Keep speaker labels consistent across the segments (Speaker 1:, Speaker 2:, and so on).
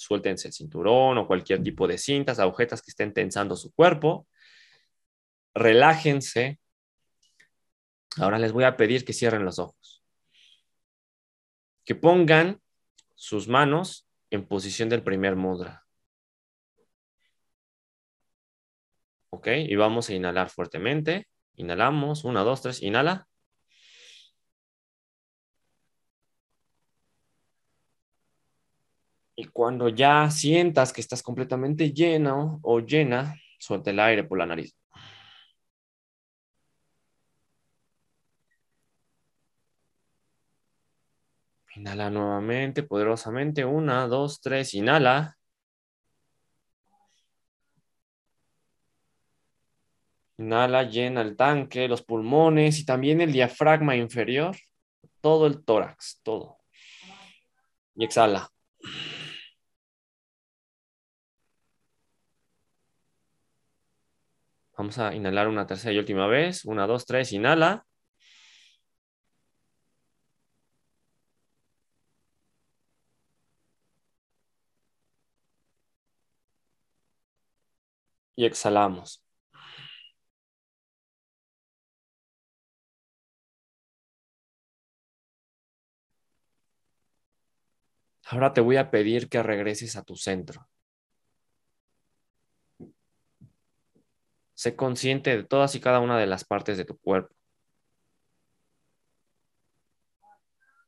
Speaker 1: Suéltense el cinturón o cualquier tipo de cintas, agujetas que estén tensando su cuerpo. Relájense. Ahora les voy a pedir que cierren los ojos. Que pongan sus manos en posición del primer mudra. Ok, y vamos a inhalar fuertemente. Inhalamos, una, dos, tres, inhala. Y cuando ya sientas que estás completamente lleno o llena, suelta el aire por la nariz. Inhala nuevamente, poderosamente. Una, dos, tres. Inhala. Inhala, llena el tanque, los pulmones y también el diafragma inferior. Todo el tórax, todo. Y exhala. Vamos a inhalar una tercera y última vez. Una, dos, tres. Inhala. Y exhalamos. Ahora te voy a pedir que regreses a tu centro. Sé consciente de todas y cada una de las partes de tu cuerpo.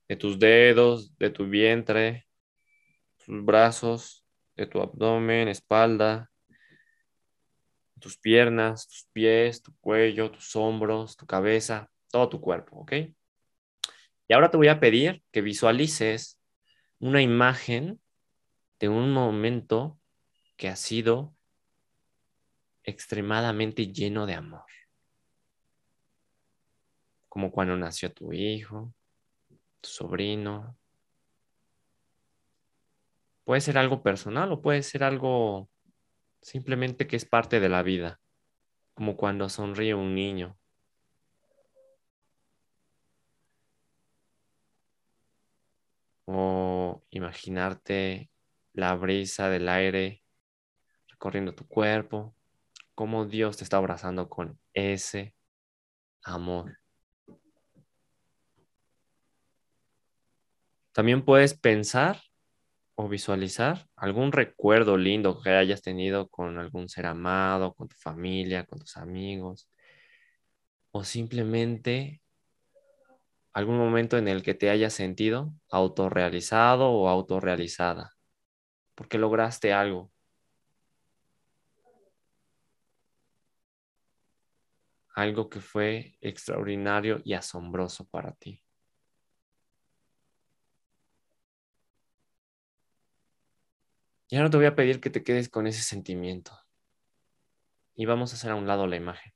Speaker 1: De tus dedos, de tu vientre, tus brazos, de tu abdomen, espalda, tus piernas, tus pies, tu cuello, tus hombros, tu cabeza, todo tu cuerpo, ¿ok? Y ahora te voy a pedir que visualices una imagen de un momento que ha sido extremadamente lleno de amor. Como cuando nació tu hijo, tu sobrino. Puede ser algo personal o puede ser algo simplemente que es parte de la vida, como cuando sonríe un niño. O imaginarte la brisa del aire recorriendo tu cuerpo cómo Dios te está abrazando con ese amor. También puedes pensar o visualizar algún recuerdo lindo que hayas tenido con algún ser amado, con tu familia, con tus amigos, o simplemente algún momento en el que te hayas sentido autorrealizado o autorrealizada, porque lograste algo, algo que fue extraordinario y asombroso para ti. Ya no te voy a pedir que te quedes con ese sentimiento. Y vamos a hacer a un lado la imagen.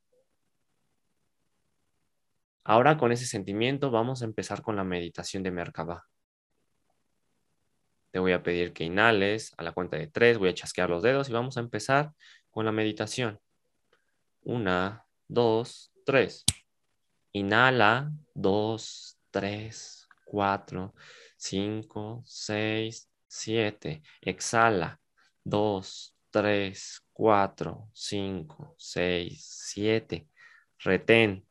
Speaker 1: Ahora con ese sentimiento vamos a empezar con la meditación de Merkabah. Te voy a pedir que inhales a la cuenta de tres, voy a chasquear los dedos y vamos a empezar con la meditación. Una, dos, tres. Inhala, dos, tres, cuatro, cinco, seis, siete. Exhala, dos, tres, cuatro, cinco, seis, siete. Retén,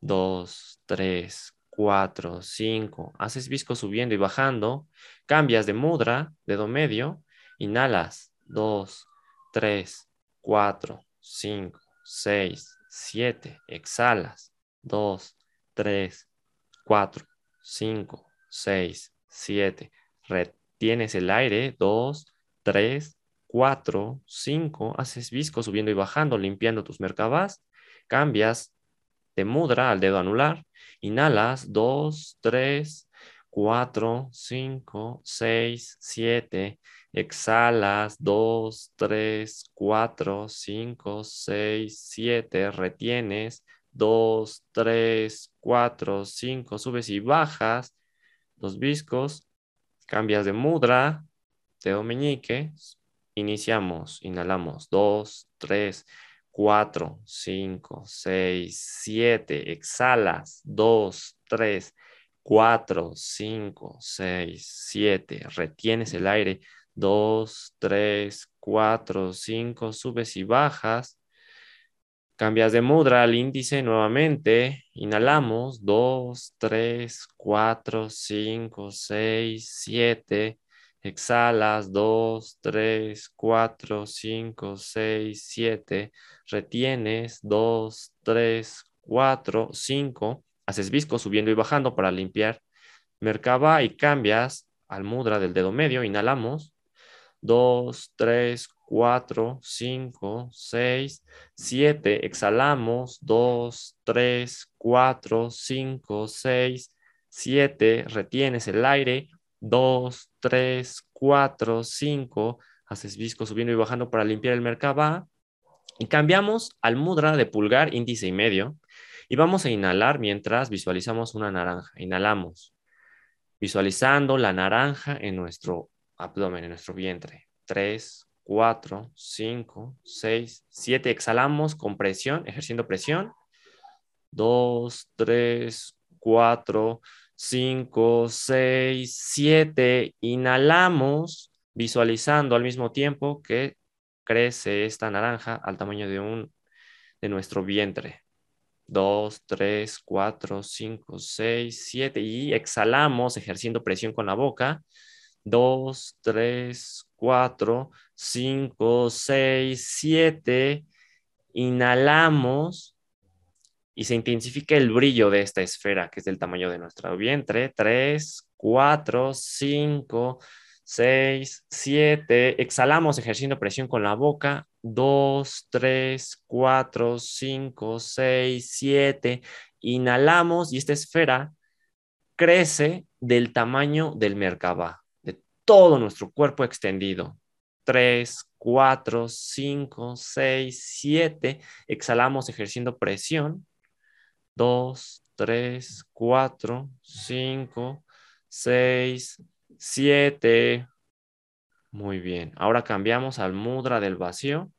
Speaker 1: dos, tres, cuatro, cinco. Haces visco subiendo y bajando. Cambias de mudra, dedo medio. Inhalas, dos, tres, cuatro, cinco, seis, 7, exhalas, 2, 3, 4, 5, 6, 7, retienes el aire, 2, 3, 4, 5, haces visco subiendo y bajando, limpiando tus merkabas, cambias de mudra al dedo anular, inhalas, 2, 3, 4, 5, 6, 7, Exhalas 2, 3, 4, 5, 6, 7. Retienes 2, 3, 4, 5. Subes y bajas los viscos. Cambias de mudra, dedo meñique. Iniciamos. Inhalamos 2, 3, 4, 5, 6, 7. Exhalas 2, 3, 4, 5, 6, 7. Retienes el aire 2, 3, 4, 5, subes y bajas. Cambias de mudra al índice nuevamente. Inhalamos. 2, 3, 4, 5, 6, 7. Exhalas. 2, 3, 4, 5, 6, 7. Retienes. 2, 3, 4, 5. Haces visco subiendo y bajando para limpiar Merkaba y cambias al mudra del dedo medio. Inhalamos. 2, 3, 4, 5, 6, 7. Exhalamos. 2, 3, 4, 5, 6, 7. Retienes el aire. 2, 3, 4, 5. Haces visco subiendo y bajando para limpiar el Merkaba. Y cambiamos al mudra de pulgar, índice y medio. Y vamos a inhalar mientras visualizamos una naranja. Inhalamos, visualizando la naranja en nuestro abdomen, en nuestro vientre. 3, 4, 5, 6, 7. Exhalamos con presión, ejerciendo presión. 2, 3, 4, 5, 6, 7. Inhalamos, visualizando al mismo tiempo que crece esta naranja al tamaño de, un, de nuestro vientre. 2, 3, 4, 5, 6, 7 y exhalamos ejerciendo presión con la boca. 2, 3, 4, 5, 6, 7. Inhalamos y se intensifica el brillo de esta esfera que es del tamaño de nuestro vientre. 3, 4, 5, 6, 7. Exhalamos ejerciendo presión con la boca. 2, 3, 4, 5, 6, 7. Inhalamos y esta esfera crece del tamaño del Merkaba todo nuestro cuerpo extendido. 3, 4, 5, 6, 7. Exhalamos ejerciendo presión. 2, 3, 4, 5, 6, 7. Muy bien. Ahora cambiamos al mudra del vacío.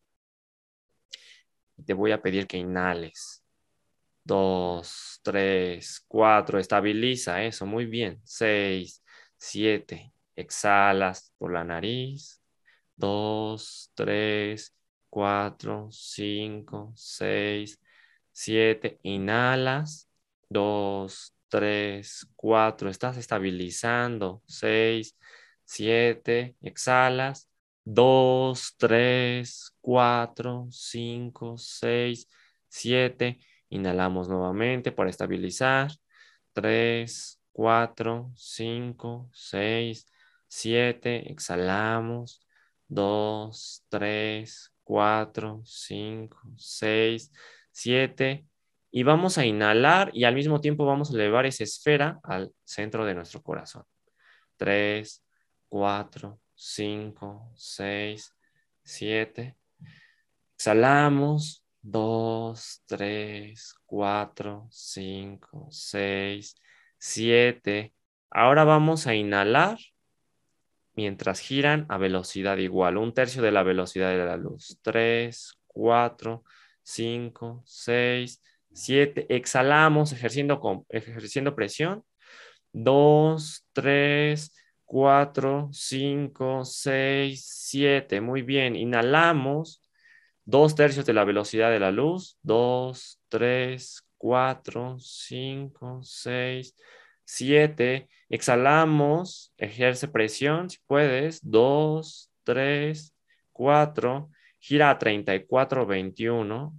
Speaker 1: Te voy a pedir que inhales. 2, 3, 4. Estabiliza eso. Muy bien. 6, 7. Exhalas por la nariz. Dos, tres, cuatro, cinco, seis, siete. Inhalas. Dos, tres, cuatro. Estás estabilizando. Seis, siete. Exhalas. Dos, tres, cuatro, cinco, seis, siete. Inhalamos nuevamente para estabilizar. Tres, cuatro, cinco, seis, 7, exhalamos, 2, 3, 4, 5, 6, 7 y vamos a inhalar y al mismo tiempo vamos a elevar esa esfera al centro de nuestro corazón. 3, 4, 5, 6, 7. Exhalamos. 2, 3, 4, 5, 6, 7. Ahora vamos a inhalar mientras giran a velocidad igual, un tercio de la velocidad de la luz. 3, 4, 5, 6, 7. Exhalamos ejerciendo, ejerciendo presión. 2, 3, 4, 5, 6, 7. Muy bien. Inhalamos. Dos tercios de la velocidad de la luz. 2, 3, 4, 5, 6, 7. Exhalamos, ejerce presión si puedes. 2, 3, 4. Gira a 34, 21.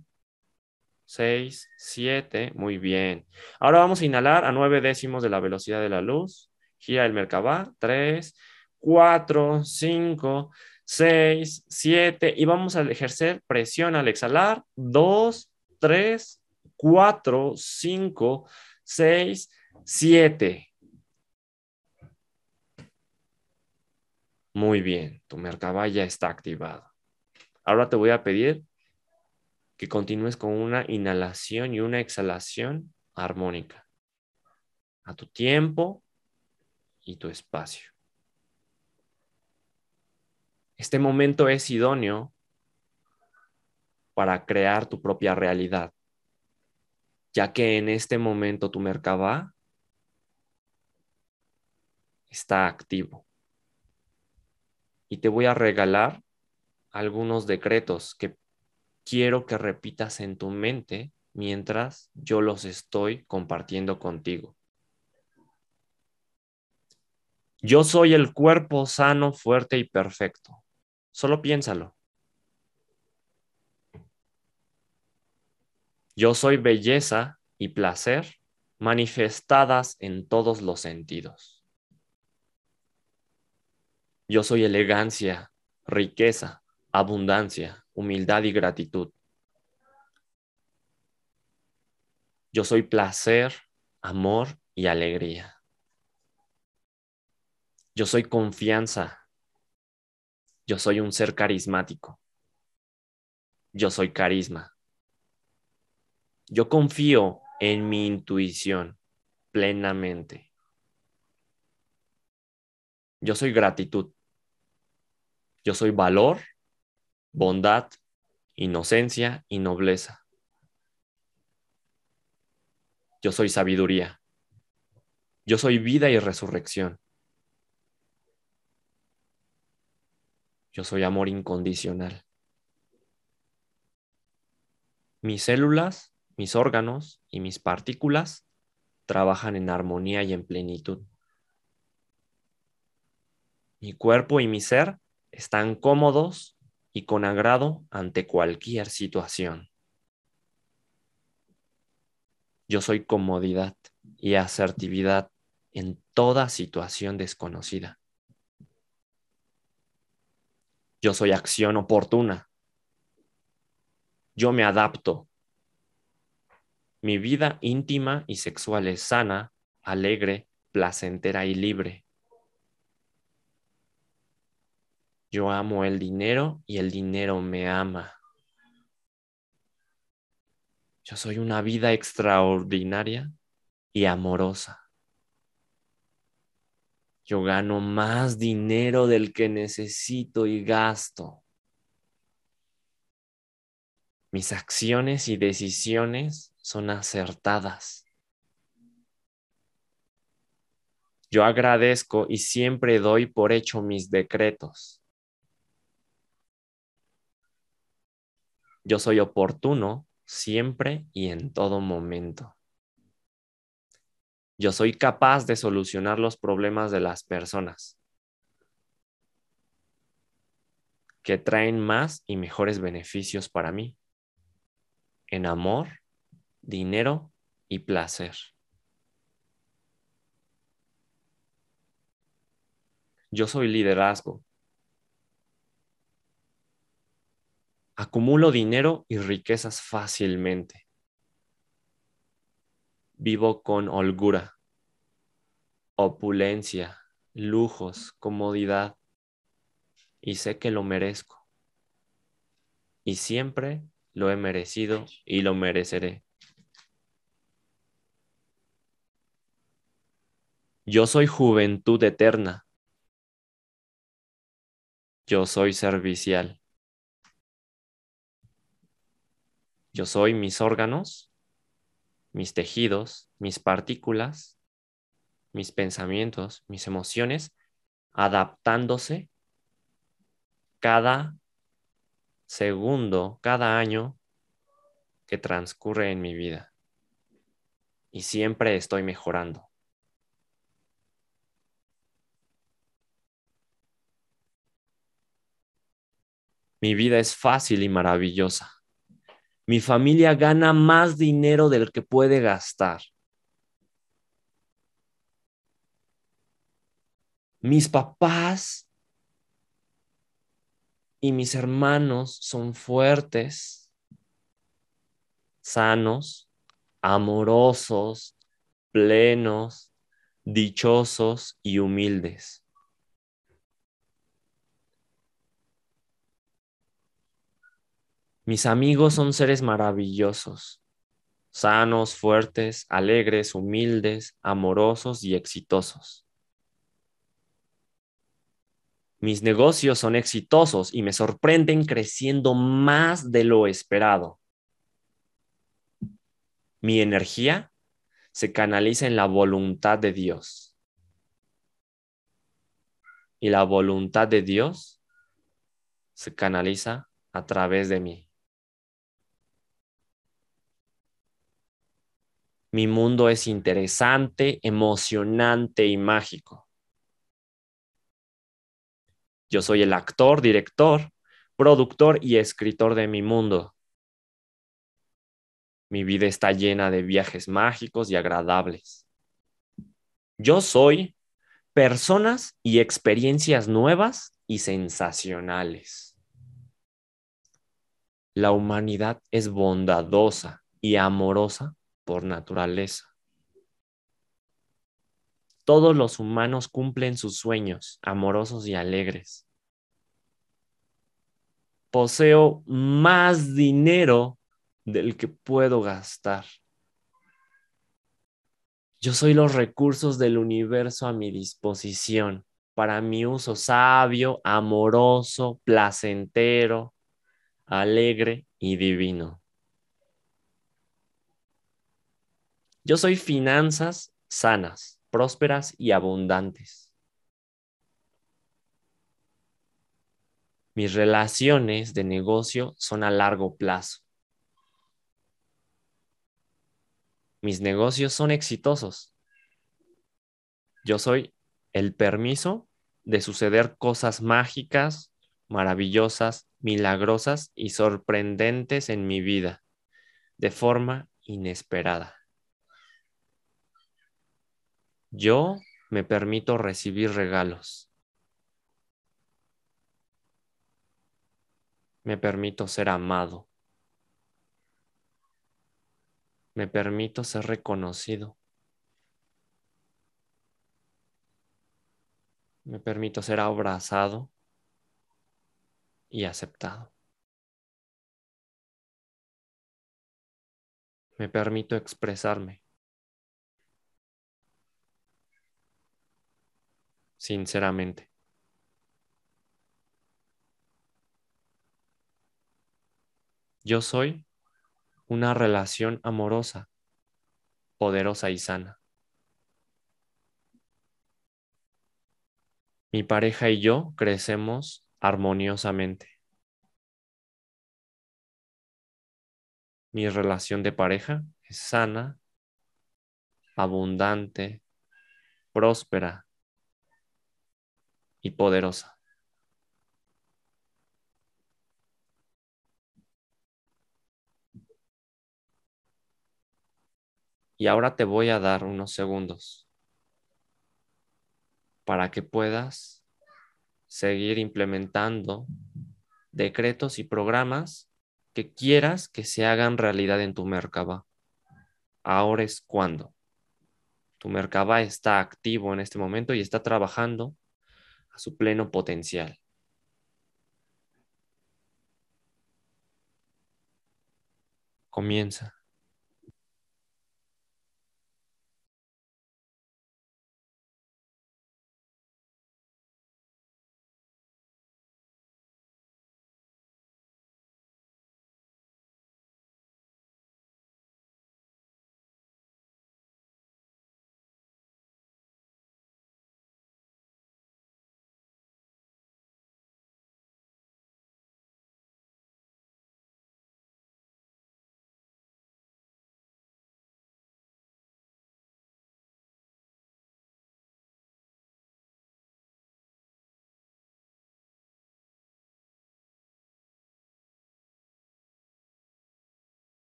Speaker 1: 6, 7. Muy bien. Ahora vamos a inhalar a 9 décimos de la velocidad de la luz. Gira el Merkabah. 3, 4, 5, 6, 7. Y vamos a ejercer presión al exhalar. 2, 3, 4, 5, 6, 7. Muy bien, tu Merkaba ya está activado. Ahora te voy a pedir que continúes con una inhalación y una exhalación armónica a tu tiempo y tu espacio. Este momento es idóneo para crear tu propia realidad, ya que en este momento tu Merkaba está activo. y te voy a regalar algunos decretos que quiero que repitas en tu mente mientras yo los estoy compartiendo contigo. Yo soy el cuerpo sano, fuerte y perfecto. Solo piénsalo. Yo soy belleza y placer manifestadas en todos los sentidos. Yo soy elegancia, riqueza, abundancia, humildad y gratitud. Yo soy placer, amor y alegría. Yo soy confianza. Yo soy un ser carismático. Yo soy carisma. Yo confío en mi intuición plenamente. Yo soy gratitud. Yo soy valor, bondad, inocencia y nobleza. Yo soy sabiduría. Yo soy vida y resurrección. Yo soy amor incondicional. Mis células mis órganos y mis partículas trabajan en armonía y en plenitud. Mi cuerpo y mi ser están cómodos y con agrado ante cualquier situación. Yo soy comodidad y asertividad en toda situación desconocida. Yo soy acción oportuna. Yo me adapto mi vida íntima y sexual es sana, alegre, placentera y libre. Yo amo el dinero y el dinero me ama. Yo soy una vida extraordinaria y amorosa. Yo gano más dinero del que necesito y gasto. Mis acciones y decisiones son acertadas. Yo agradezco y siempre doy por hecho mis decretos. Yo soy oportuno siempre y en todo momento. Yo soy capaz de solucionar los problemas de las personas que traen más y mejores beneficios para mí en amor dinero y placer. Yo soy liderazgo. Acumulo dinero y riquezas fácilmente. Vivo con holgura, opulencia, lujos, comodidad y sé que lo merezco. Y siempre lo he merecido y lo mereceré. Yo soy juventud eterna. Yo soy servicial. Yo soy mis órganos, mis tejidos, mis partículas, mis pensamientos, mis emociones, adaptándose cada segundo, cada año que transcurre en mi vida. Y siempre estoy mejorando. Mi vida es fácil y maravillosa. Mi familia gana más dinero del que puede gastar. Mis papás y mis hermanos son fuertes, sanos, amorosos, plenos, dichosos y humildes. Mis amigos son seres maravillosos, sanos, fuertes, alegres, humildes, amorosos y exitosos. Mis negocios son exitosos y me sorprenden creciendo más de lo esperado. Mi energía se canaliza en la voluntad de Dios. Y la voluntad de Dios se canaliza a través de mí. Mi mundo es interesante, emocionante y mágico. Yo soy el actor, director, productor y escritor de mi mundo. Mi vida está llena de viajes mágicos y agradables. Yo soy personas y experiencias nuevas y sensacionales. La humanidad es bondadosa y amorosa por naturaleza. Todos los humanos cumplen sus sueños amorosos y alegres. Poseo más dinero del que puedo gastar. Yo soy los recursos del universo a mi disposición para mi uso sabio, amoroso, placentero, alegre y divino. Yo soy finanzas sanas, prósperas y abundantes. Mis relaciones de negocio son a largo plazo. Mis negocios son exitosos. Yo soy el permiso de suceder cosas mágicas, maravillosas, milagrosas y sorprendentes en mi vida de forma inesperada. Yo me permito recibir regalos. Me permito ser amado. Me permito ser reconocido. Me permito ser abrazado y aceptado. Me permito expresarme. Sinceramente. Yo soy una relación amorosa, poderosa y sana. Mi pareja y yo crecemos armoniosamente. Mi relación de pareja es sana, abundante, próspera y poderosa. Y ahora te voy a dar unos segundos para que puedas seguir implementando decretos y programas que quieras que se hagan realidad en tu Merkaba. Ahora es cuando. Tu Merkaba está activo en este momento y está trabajando su pleno potencial. Comienza.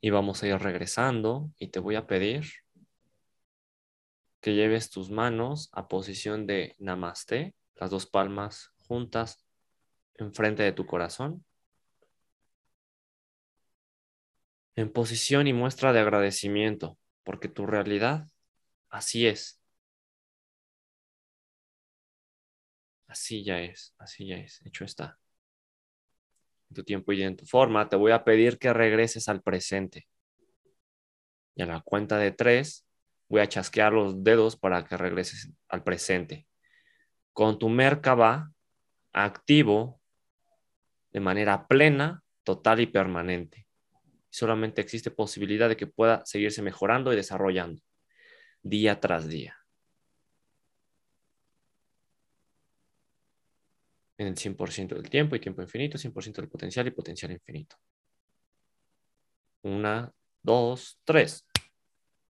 Speaker 1: Y vamos a ir regresando y te voy a pedir que lleves tus manos a posición de namaste, las dos palmas juntas enfrente de tu corazón. En posición y muestra de agradecimiento, porque tu realidad así es. Así ya es, así ya es, hecho está. En tu tiempo y en tu forma, te voy a pedir que regreses al presente. Y a la cuenta de tres, voy a chasquear los dedos para que regreses al presente. Con tu Merkaba activo de manera plena, total y permanente. Solamente existe posibilidad de que pueda seguirse mejorando y desarrollando día tras día. En el 100% del tiempo y tiempo infinito, 100% del potencial y potencial infinito. Una, dos, tres.